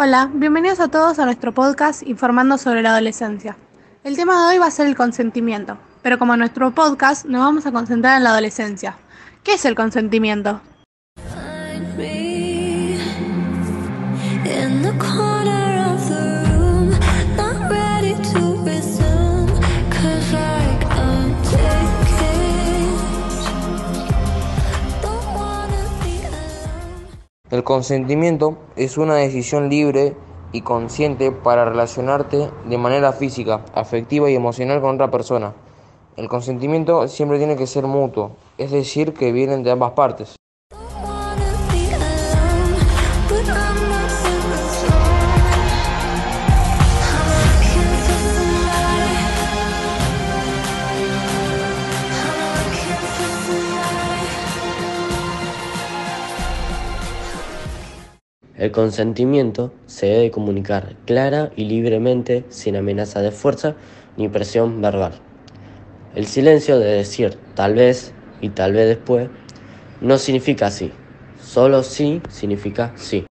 Hola, bienvenidos a todos a nuestro podcast informando sobre la adolescencia. El tema de hoy va a ser el consentimiento, pero como nuestro podcast nos vamos a concentrar en la adolescencia. ¿Qué es el consentimiento? El consentimiento es una decisión libre y consciente para relacionarte de manera física, afectiva y emocional con otra persona. El consentimiento siempre tiene que ser mutuo, es decir, que vienen de ambas partes. El consentimiento se debe comunicar clara y libremente sin amenaza de fuerza ni presión verbal. El silencio de decir tal vez y tal vez después no significa sí, solo sí significa sí.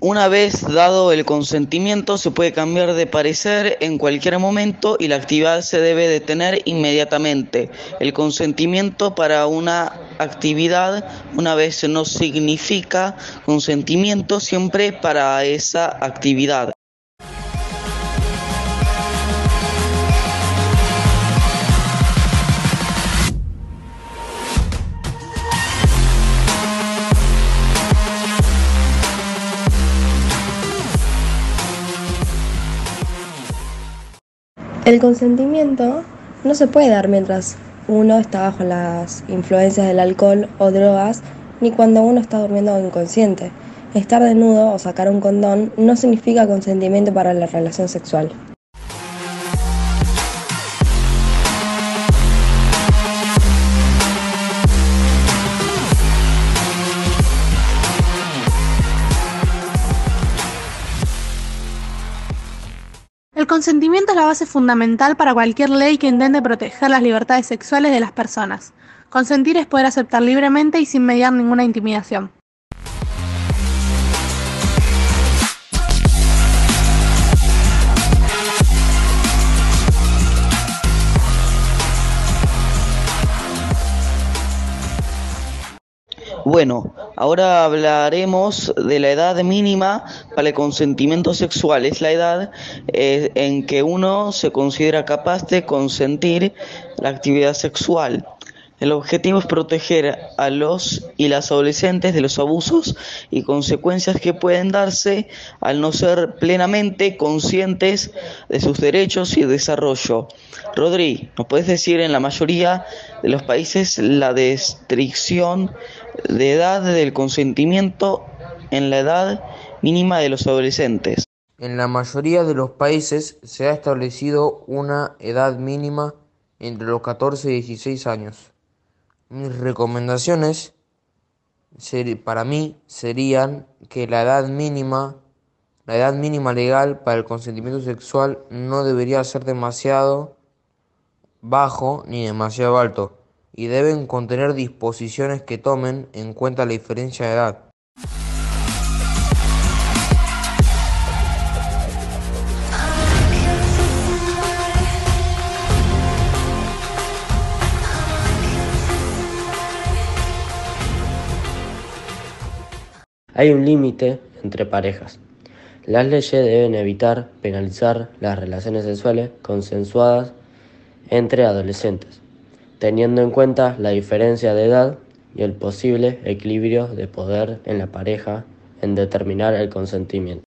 Una vez dado el consentimiento, se puede cambiar de parecer en cualquier momento y la actividad se debe detener inmediatamente. El consentimiento para una actividad una vez no significa consentimiento siempre para esa actividad. El consentimiento no se puede dar mientras uno está bajo las influencias del alcohol o drogas, ni cuando uno está durmiendo inconsciente. Estar desnudo o sacar un condón no significa consentimiento para la relación sexual. Consentimiento es la base fundamental para cualquier ley que intente proteger las libertades sexuales de las personas. Consentir es poder aceptar libremente y sin mediar ninguna intimidación. Bueno, ahora hablaremos de la edad mínima para el consentimiento sexual. Es la edad eh, en que uno se considera capaz de consentir la actividad sexual. El objetivo es proteger a los y las adolescentes de los abusos y consecuencias que pueden darse al no ser plenamente conscientes de sus derechos y desarrollo. Rodri, ¿nos puedes decir en la mayoría de los países la restricción de edad del consentimiento en la edad mínima de los adolescentes? En la mayoría de los países se ha establecido una edad mínima entre los 14 y 16 años. Mis recomendaciones para mí serían que la edad mínima, la edad mínima legal para el consentimiento sexual no debería ser demasiado bajo ni demasiado alto y deben contener disposiciones que tomen en cuenta la diferencia de edad. Hay un límite entre parejas. Las leyes deben evitar penalizar las relaciones sexuales consensuadas entre adolescentes, teniendo en cuenta la diferencia de edad y el posible equilibrio de poder en la pareja en determinar el consentimiento.